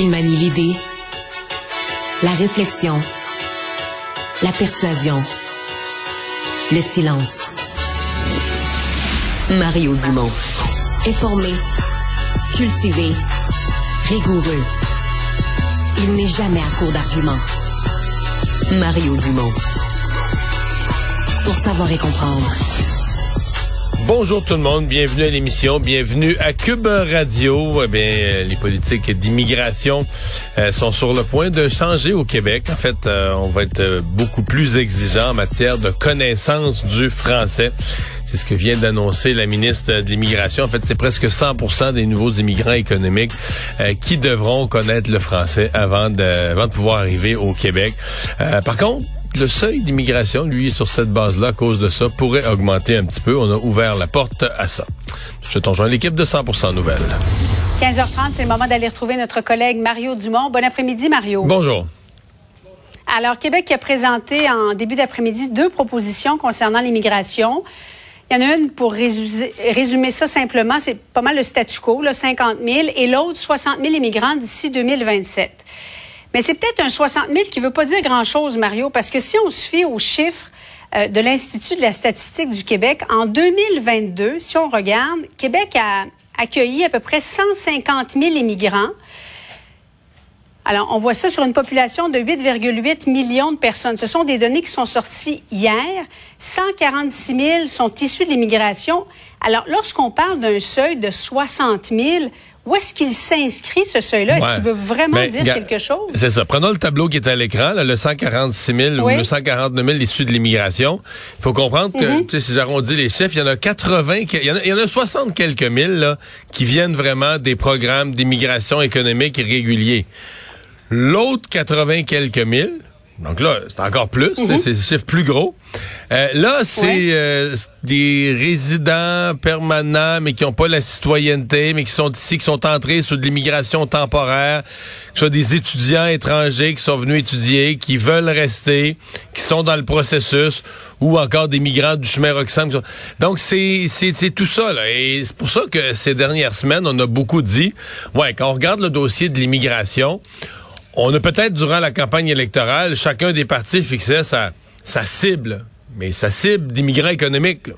Il manie l'idée, la réflexion, la persuasion, le silence. Mario Dumont. Informé, cultivé, rigoureux. Il n'est jamais à court d'arguments. Mario Dumont. Pour savoir et comprendre. Bonjour tout le monde, bienvenue à l'émission, bienvenue à Cube Radio. Eh bien, euh, les politiques d'immigration euh, sont sur le point de changer au Québec. En fait, euh, on va être beaucoup plus exigeant en matière de connaissance du français. C'est ce que vient d'annoncer la ministre de l'Immigration. En fait, c'est presque 100% des nouveaux immigrants économiques qui devront connaître le français avant de, avant de pouvoir arriver au Québec. par contre, le seuil d'immigration, lui, sur cette base-là, à cause de ça, pourrait augmenter un petit peu. On a ouvert la porte à ça. Je te rejoins l'équipe de 100% Nouvelles. 15h30, c'est le moment d'aller retrouver notre collègue Mario Dumont. Bon après-midi, Mario. Bonjour. Alors, Québec a présenté en début d'après-midi deux propositions concernant l'immigration. Il y en a une pour résumer, ça simplement, c'est pas mal le statu quo, là, 50 000, et l'autre 60 000 immigrants d'ici 2027. Mais c'est peut-être un 60 000 qui ne veut pas dire grand-chose, Mario, parce que si on se fie aux chiffres euh, de l'Institut de la statistique du Québec, en 2022, si on regarde, Québec a accueilli à peu près 150 000 immigrants. Alors, on voit ça sur une population de 8,8 millions de personnes. Ce sont des données qui sont sorties hier. 146 000 sont issus de l'immigration. Alors, lorsqu'on parle d'un seuil de 60 000, où est-ce qu'il s'inscrit, ce seuil-là? Est-ce qu'il veut vraiment ben, dire quelque chose? C'est ça. Prenons le tableau qui est à l'écran, le 146 000 ou le 149 000 issus de l'immigration. Il faut comprendre que, tu sais, si j'arrondis les chiffres, il y en a 80, il y en a, il y en a 60 quelques mille là, qui viennent vraiment des programmes d'immigration économique irréguliers. L'autre 80 quelques mille, donc là, c'est encore plus, mm-hmm. c'est des chiffres plus gros. Euh, là, c'est euh, des résidents permanents, mais qui n'ont pas la citoyenneté, mais qui sont ici, qui sont entrés sous de l'immigration temporaire, que ce soit des étudiants étrangers qui sont venus étudier, qui veulent rester, qui sont dans le processus, ou encore des migrants du chemin Roxham. Donc, c'est tout ça. Là. Et c'est pour ça que ces dernières semaines, on a beaucoup dit, ouais, quand on regarde le dossier de l'immigration, on a peut-être, durant la campagne électorale, chacun des partis fixait sa sa cible, mais sa cible d'immigrants économiques,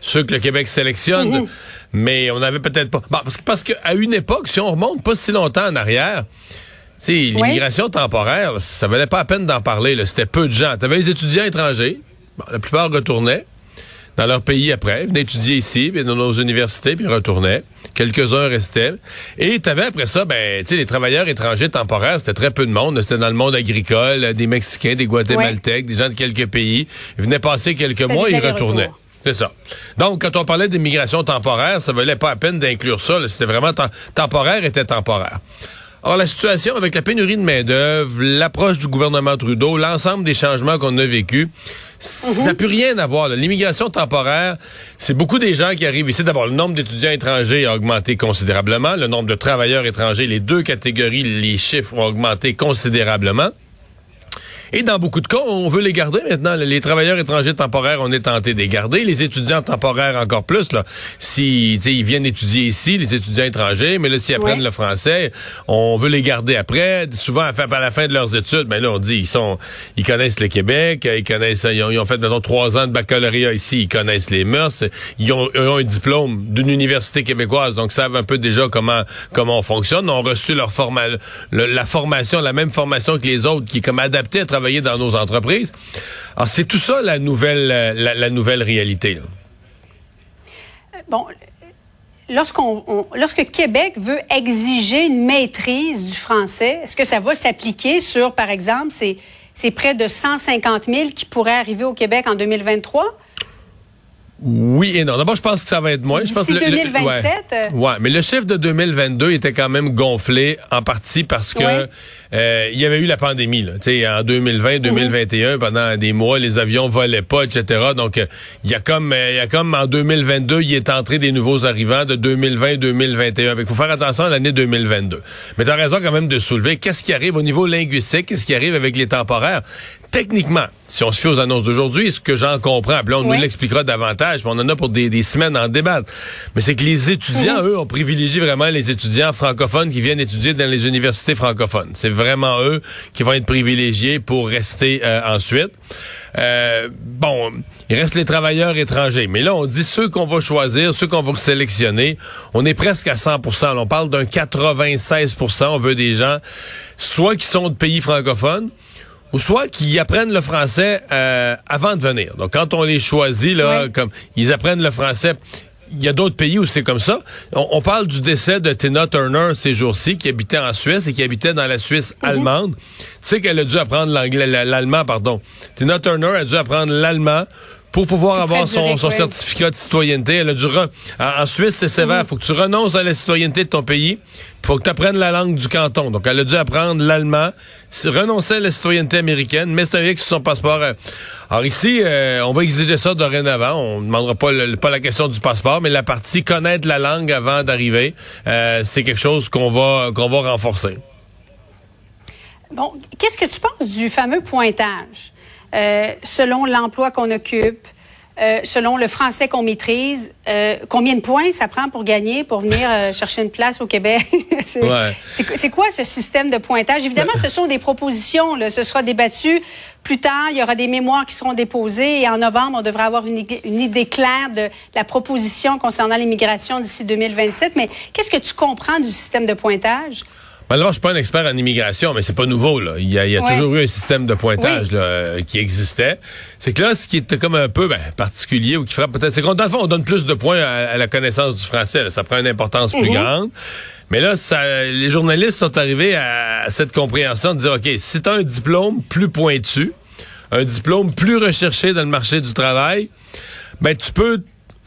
ceux que le Québec sélectionne, mhm. mais on n'avait peut-être pas. parce, parce qu'à une époque, si on remonte pas si longtemps en arrière, l'immigration temporaire, ça valait pas la peine d'en parler. C'était peu de gens. Tu avais les étudiants étrangers, la plupart retournaient dans leur pays après, venaient étudier ici, dans nos universités, puis retournaient. Quelques-uns restaient. Et tu avais après ça, ben, tu sais, les travailleurs étrangers temporaires, c'était très peu de monde. C'était dans le monde agricole, des Mexicains, des Guatémaltèques, des gens de quelques pays. Ils venaient passer quelques mois et ils retournaient. C'est ça. Donc, quand on parlait d'immigration temporaire, ça valait pas la peine d'inclure ça. C'était vraiment temporaire était temporaire. Or, la situation avec la pénurie de main-d'œuvre, l'approche du gouvernement Trudeau, l'ensemble des changements qu'on a vécus, ça n'a mhm. plus rien à voir. L'immigration temporaire, c'est beaucoup des gens qui arrivent ici. D'abord, le nombre d'étudiants étrangers a augmenté considérablement. Le nombre de travailleurs étrangers, les deux catégories, les chiffres ont augmenté considérablement. Et dans beaucoup de cas, on veut les garder maintenant. Les travailleurs étrangers temporaires, on est tenté de les garder. Les étudiants temporaires encore plus. Là, si ils viennent étudier ici, les étudiants étrangers, mais là, s'ils apprennent le français, on veut les garder après. Souvent, à la fin de leurs études, ben là, on dit ils sont, ils connaissent le Québec, ils connaissent, ils ont, fait mettons trois ans de baccalauréat ici, ils connaissent les mœurs, ils ont, un diplôme d'une université québécoise, donc savent un peu déjà comment comment on fonctionne. Ils ont reçu leur forma, la formation, la même formation que les autres, qui est comme adaptée à dans nos entreprises. Alors, c'est tout ça la nouvelle, la, nouvelle réalité. Bon, lorsqu'on, lorsque Québec veut exiger une maîtrise du français, est-ce que ça va s'appliquer sur, par exemple, ces, ces près de 150 000 qui pourraient arriver au Québec en 2023? Oui et non. D'abord, je pense que ça va être moins. Je pense 2027. ouais, mais le chiffre de 2022 était quand même gonflé en partie parce que euh, il y avait eu la pandémie. Là, en 2020, 2021, mhm. pendant des mois, les avions volaient pas, etc. Donc, euh, il y a comme, euh, il y a comme en 2022, il est entré des nouveaux arrivants de 2020-2021. Il faut faire attention à l'année 2022. Mais tu as raison quand même de soulever qu'est-ce qui arrive au niveau linguistique, qu'est-ce qui arrive avec les temporaires? Techniquement, si on se fie aux annonces d'aujourd'hui, ce que j'en comprends, puis là, on nous l'expliquera davantage, puis on en a pour des, semaines en débattre, mais c'est que les étudiants, eux, ont privilégié vraiment les étudiants francophones qui viennent étudier dans les universités francophones. C'est vraiment eux qui vont être privilégiés pour rester euh, ensuite. Euh, bon, il reste les travailleurs étrangers, mais là, on dit ceux qu'on va choisir, ceux qu'on va sélectionner, on est presque à 100% On parle d'un 96% On veut des gens, soit qui sont de pays francophones, ou soit qu'ils apprennent le français euh, avant de venir. Donc, quand on les choisit, là, comme ils apprennent le français il y a d'autres pays où c'est comme ça. On, parle du décès de Tina Turner ces jours-ci, qui habitait en Suisse et qui habitait dans la Suisse mhm. allemande. Tu sais qu'elle a dû apprendre l'anglais, l'allemand, pardon. Tina Turner a dû apprendre l'allemand pour pouvoir avoir son, certificat de citoyenneté. Elle a dû en, Suisse, c'est sévère. Il mhm. faut que tu renonces à la citoyenneté de ton pays. faut que tu apprennes la langue du canton. Donc, elle a dû apprendre l'allemand, renoncer à la citoyenneté américaine, mais c'est un sur son passeport. Euh. Alors ici, euh, on va exiger ça dorénavant. On ne demandera pas, pas la question du passeport, mais la partie connaître la langue avant d'arriver, euh, c'est quelque chose qu'on va, qu'on va renforcer. Bon, qu'est-ce que tu penses du fameux pointage? Euh, selon l'emploi qu'on occupe, euh, selon le français qu'on maîtrise, euh, combien de points ça prend pour gagner, pour venir chercher une place au Québec? c'est quoi ce système de pointage? Évidemment, ce sont des propositions. Là. Ce sera débattu plus tard. Il y aura des mémoires qui seront déposées. Et en novembre, on devrait avoir une, une idée claire de la proposition concernant l'immigration d'ici 2027. Mais qu'est-ce que tu comprends du système de pointage? Malheureusement, je suis pas un expert en immigration, mais c'est pas nouveau. Là. Il y a, toujours eu un système de pointage euh, qui existait. C'est que là, ce qui est comme un peu ben, particulier ou qui frappe peut-être, c'est qu'on dans le fond, on donne plus de points à, la connaissance du français. Ça prend une importance plus mhm. grande. Mais là, ça, les journalistes sont arrivés à, cette compréhension de dire, OK, si tu as un diplôme plus pointu, un diplôme plus recherché dans le marché du travail, ben tu peux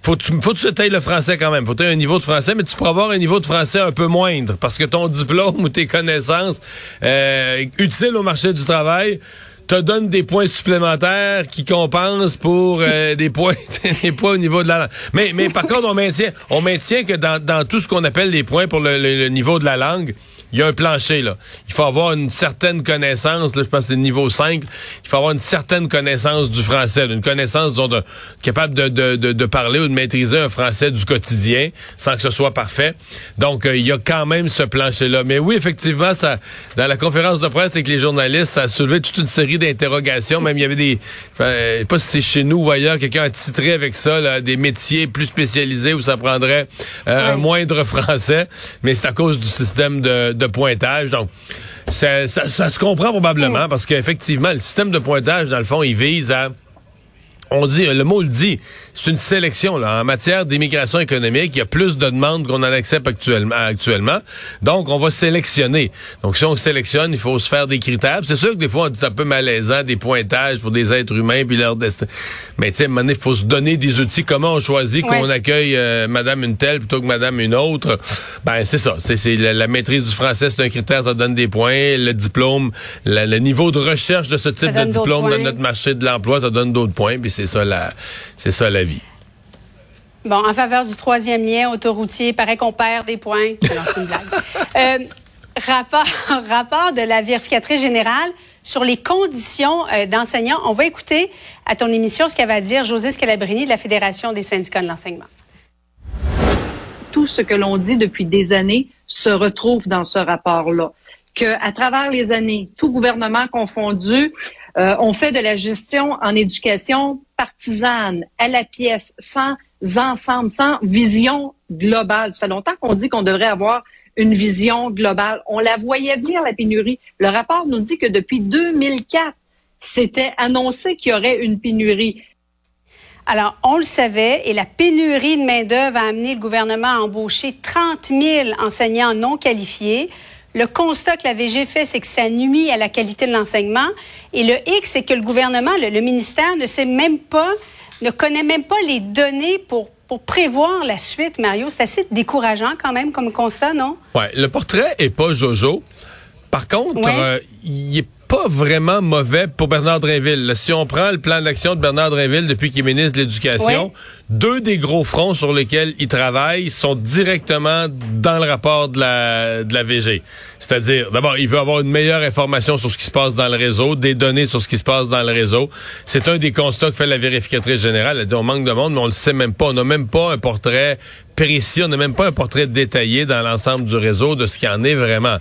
faut, faut que tu tailles le français quand même. Faut que tu un niveau de français, mais tu pourras avoir un niveau de français un peu moindre parce que ton diplôme ou tes connaissances euh, utiles au marché du travail te donnent des points supplémentaires qui compensent pour euh, des points des points au niveau de la langue. Mais, mais par contre, on maintient, on maintient que dans, dans tout ce qu'on appelle les points pour le niveau de la langue, il y a un plancher, là. Il faut avoir une certaine connaissance, là, je pense que c'est niveau 5, il faut avoir une certaine connaissance du français, une connaissance, disons, de, capable de, de, de, parler ou de maîtriser un français du quotidien, sans que ce soit parfait. Donc, euh, il y a quand même ce plancher-là. Mais oui, effectivement, ça, dans la conférence de presse avec les journalistes, ça a soulevé toute une série d'interrogations. Même, il y avait des, euh, je sais pas si c'est chez nous ou ailleurs, quelqu'un a titré avec ça, là, des métiers plus spécialisés où ça prendrait euh, un moindre français. Mais c'est à cause du système de de pointage. Donc, ça, ça se comprend probablement mm. parce qu'effectivement, le système de pointage, dans le fond, il vise à on dit, le mot le dit, c'est une sélection. Là. En matière d'immigration économique, il y a plus de demandes qu'on en accepte actuellement, actuellement. Donc, on va sélectionner. Donc, si on sélectionne, il faut se faire des critères. C'est sûr que des fois, on dit un peu malaisant, des pointages pour des êtres humains puis leur destin. Mais tu sais, il faut se donner des outils. Comment on choisit qu'on accueille euh, Madame une telle plutôt que Madame une autre? Ben, c'est ça. C'est la, maîtrise du français, c'est un critère, ça donne des points. Le diplôme, le niveau de recherche de ce type de diplôme dans notre marché de l'emploi, ça donne d'autres points. Puis c'est ça la, c'est ça la vie. Bon, en faveur du troisième lien autoroutier, paraît qu'on perd des points. c'est une blague. Euh, rapport, rapport de la vérificatrice générale sur les conditions euh, d'enseignants. On va écouter à ton émission ce qu'elle va dire José Scalabrini de la Fédération des syndicats de l'enseignement. Tout ce que l'on dit depuis des années se retrouve dans ce rapport-là. Que à travers les années, tout gouvernement confondu, euh, on fait de la gestion en éducation partisane, à la pièce, sans ensemble, sans vision globale. Ça fait longtemps qu'on dit qu'on devrait avoir une vision globale. On la voyait venir, la pénurie. Le rapport nous dit que depuis 2004, c'était annoncé qu'il y aurait une pénurie. Alors, on le savait, et la pénurie de main-d'œuvre a amené le gouvernement à embaucher 30 000 enseignants non qualifiés. Le constat que la VG fait, c'est que ça nuit à la qualité de l'enseignement. Et le X, c'est que le gouvernement, le, ministère ne sait même pas, ne connaît même pas les données pour pour prévoir la suite, Mario. C'est assez décourageant quand même comme constat, non? Oui, le portrait est pas jojo. Par contre, euh, il est pas vraiment mauvais pour Bernard Drinville. si on prend le plan d'action de Bernard Drinville depuis qu'il est ministre de l'Éducation, deux des gros fronts sur lesquels il travaille sont directement dans le rapport de la, de la VG. C'est-à-dire, d'abord, il veut avoir une meilleure information sur ce qui se passe dans le réseau, des données sur ce qui se passe dans le réseau. C'est un des constats que fait la vérificatrice générale. Elle dit, on manque de monde, mais on le sait même pas. On n'a même pas un portrait précis, on n'a même pas un portrait détaillé dans l'ensemble du réseau de ce qui en est vraiment.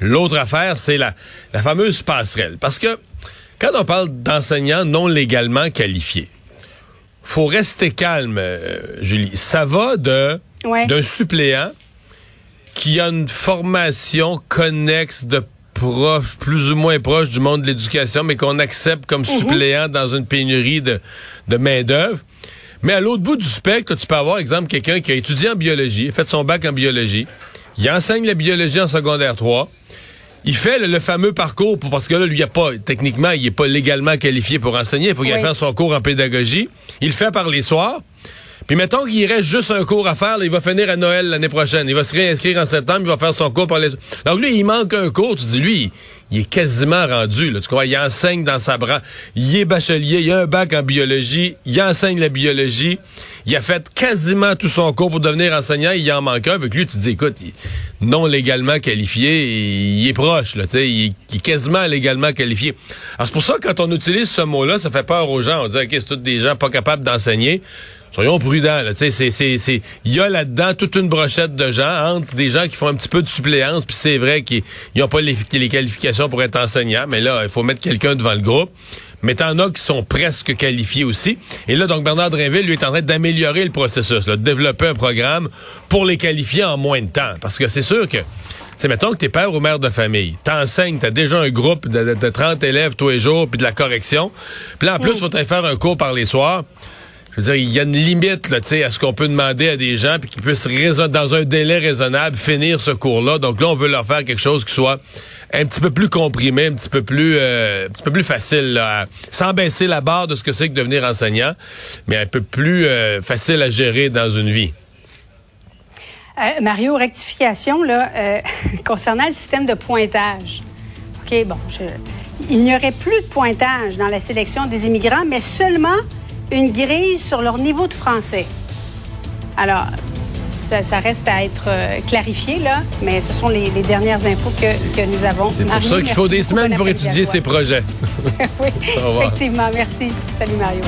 L'autre affaire, c'est la, la fameuse passerelle. Parce que quand on parle d'enseignants non légalement qualifiés, faut rester calme, euh, Julie. Ça va de d'un suppléant qui a une formation connexe de proche, plus ou moins proche du monde de l'éducation, mais qu'on accepte comme mhm. suppléant dans une pénurie de, de main-d'œuvre. Mais à l'autre bout du spectre, tu peux avoir, exemple, quelqu'un qui a étudié en biologie, fait son bac en biologie, il enseigne la biologie en secondaire 3, il fait le, fameux parcours parce que là, lui, il a pas, techniquement, il est pas légalement qualifié pour enseigner. Il faut qu'il fasse son cours en pédagogie. Il le fait par les soirs. Puis mettons qu'il reste juste un cours à faire, il va finir à Noël l'année prochaine. Il va se réinscrire en septembre, il va faire son cours par les... Donc lui, il manque un cours, tu dis, lui, il est quasiment rendu, là, tu crois, il enseigne dans sa branche. Il est bachelier, il a un bac en biologie, il enseigne la biologie, il a fait quasiment tout son cours pour devenir enseignant, il en manque un, avec lui, tu dis, écoute, non légalement qualifié, il, est proche, là, tu sais, il, est quasiment légalement qualifié. Alors c'est pour ça quand on utilise ce mot-là, ça fait peur aux gens. On dit, OK, c'est tous des gens pas capables d'enseigner soyons prudents. Il y a là-dedans toute une brochette de gens, entre des gens qui font un petit peu de suppléance, puis c'est vrai qu'ils n'ont pas les, les, qualifications pour être enseignants, mais là, il faut mettre quelqu'un devant le groupe. Mais t'en as qui sont presque qualifiés aussi. Et là, donc, Bernard Drinville, lui, est en train d'améliorer le processus, de développer un programme pour les qualifier en moins de temps. Parce que c'est sûr que c'est mettons que t'es père ou mère de famille, t'enseignes, t'as déjà un groupe de, de, 30 élèves tous les jours, puis de la correction. Puis là, en plus, il faut faire un cours par les soirs je veux dire, il y a une limite là, à ce qu'on peut demander à des gens puis qu'ils puissent dans un délai raisonnable finir ce cours-là. Donc là, on veut leur faire quelque chose qui soit un petit peu plus comprimé, un petit peu plus, euh, un petit peu plus facile, là, sans baisser la barre de ce que c'est que devenir enseignant, mais un peu plus euh, facile à gérer dans une vie. Euh, Mario, rectification là, concernant le système de pointage. OK, bon, il n'y aurait plus de pointage dans la sélection des immigrants, mais seulement une grille sur leur niveau de français. Alors, ça, reste à être euh, clarifié, là, mais ce sont les, dernières infos que, que nous avons. C'est pour ça qu'il faut des semaines pour étudier ces projets. oui, effectivement. Merci. Salut, Mario.